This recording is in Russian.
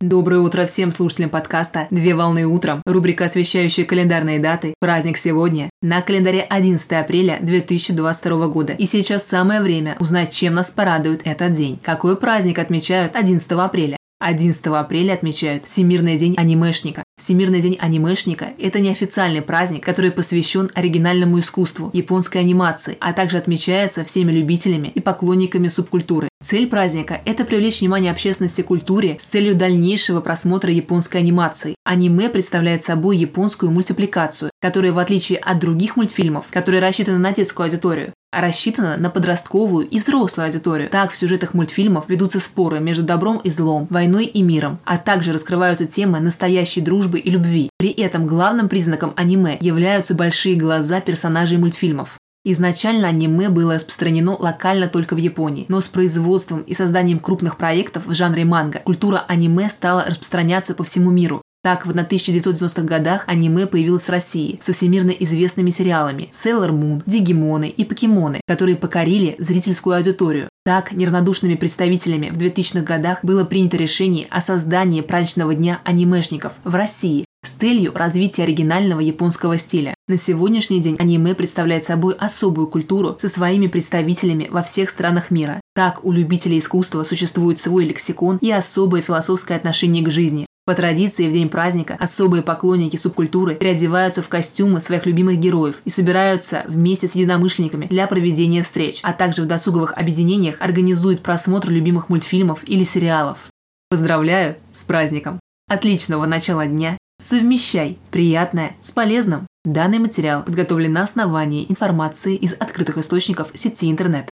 Доброе утро всем слушателям подкаста «Две волны утром», рубрика, освещающая календарные даты. Праздник сегодня. На календаре 11 апреля 2022 года. И сейчас самое время узнать, чем нас порадует этот день. Какой праздник отмечают 11 апреля? 11 апреля отмечают Всемирный день анимешника. Всемирный день анимешника – это неофициальный праздник, который посвящен оригинальному искусству, японской анимации, а также отмечается всеми любителями и поклонниками субкультуры. Цель праздника – это привлечь внимание общественности к культуре с целью дальнейшего просмотра японской анимации. Аниме представляет собой японскую мультипликацию, которая, в отличие от других мультфильмов, которые рассчитаны на детскую аудиторию, рассчитана на подростковую и взрослую аудиторию. Так в сюжетах мультфильмов ведутся споры между добром и злом, войной и миром, а также раскрываются темы настоящей дружбы и любви. При этом главным признаком аниме являются большие глаза персонажей мультфильмов. Изначально аниме было распространено локально только в Японии, но с производством и созданием крупных проектов в жанре манга культура аниме стала распространяться по всему миру. Так, в 1990-х годах аниме появилось в России со всемирно известными сериалами Sailor Moon, Дигимоны и Покемоны, которые покорили зрительскую аудиторию. Так, неравнодушными представителями в 2000-х годах было принято решение о создании праздничного дня анимешников в России, с целью развития оригинального японского стиля. На сегодняшний день аниме представляет собой особую культуру со своими представителями во всех странах мира. Так, у любителей искусства существует свой лексикон и особое философское отношение к жизни. По традиции, в день праздника особые поклонники субкультуры переодеваются в костюмы своих любимых героев и собираются вместе с единомышленниками для проведения встреч, а также в досуговых объединениях организуют просмотр любимых мультфильмов или сериалов. Поздравляю с праздником! Отличного начала дня Совмещай приятное с полезным. Данный материал подготовлен на основании информации из открытых источников сети интернет.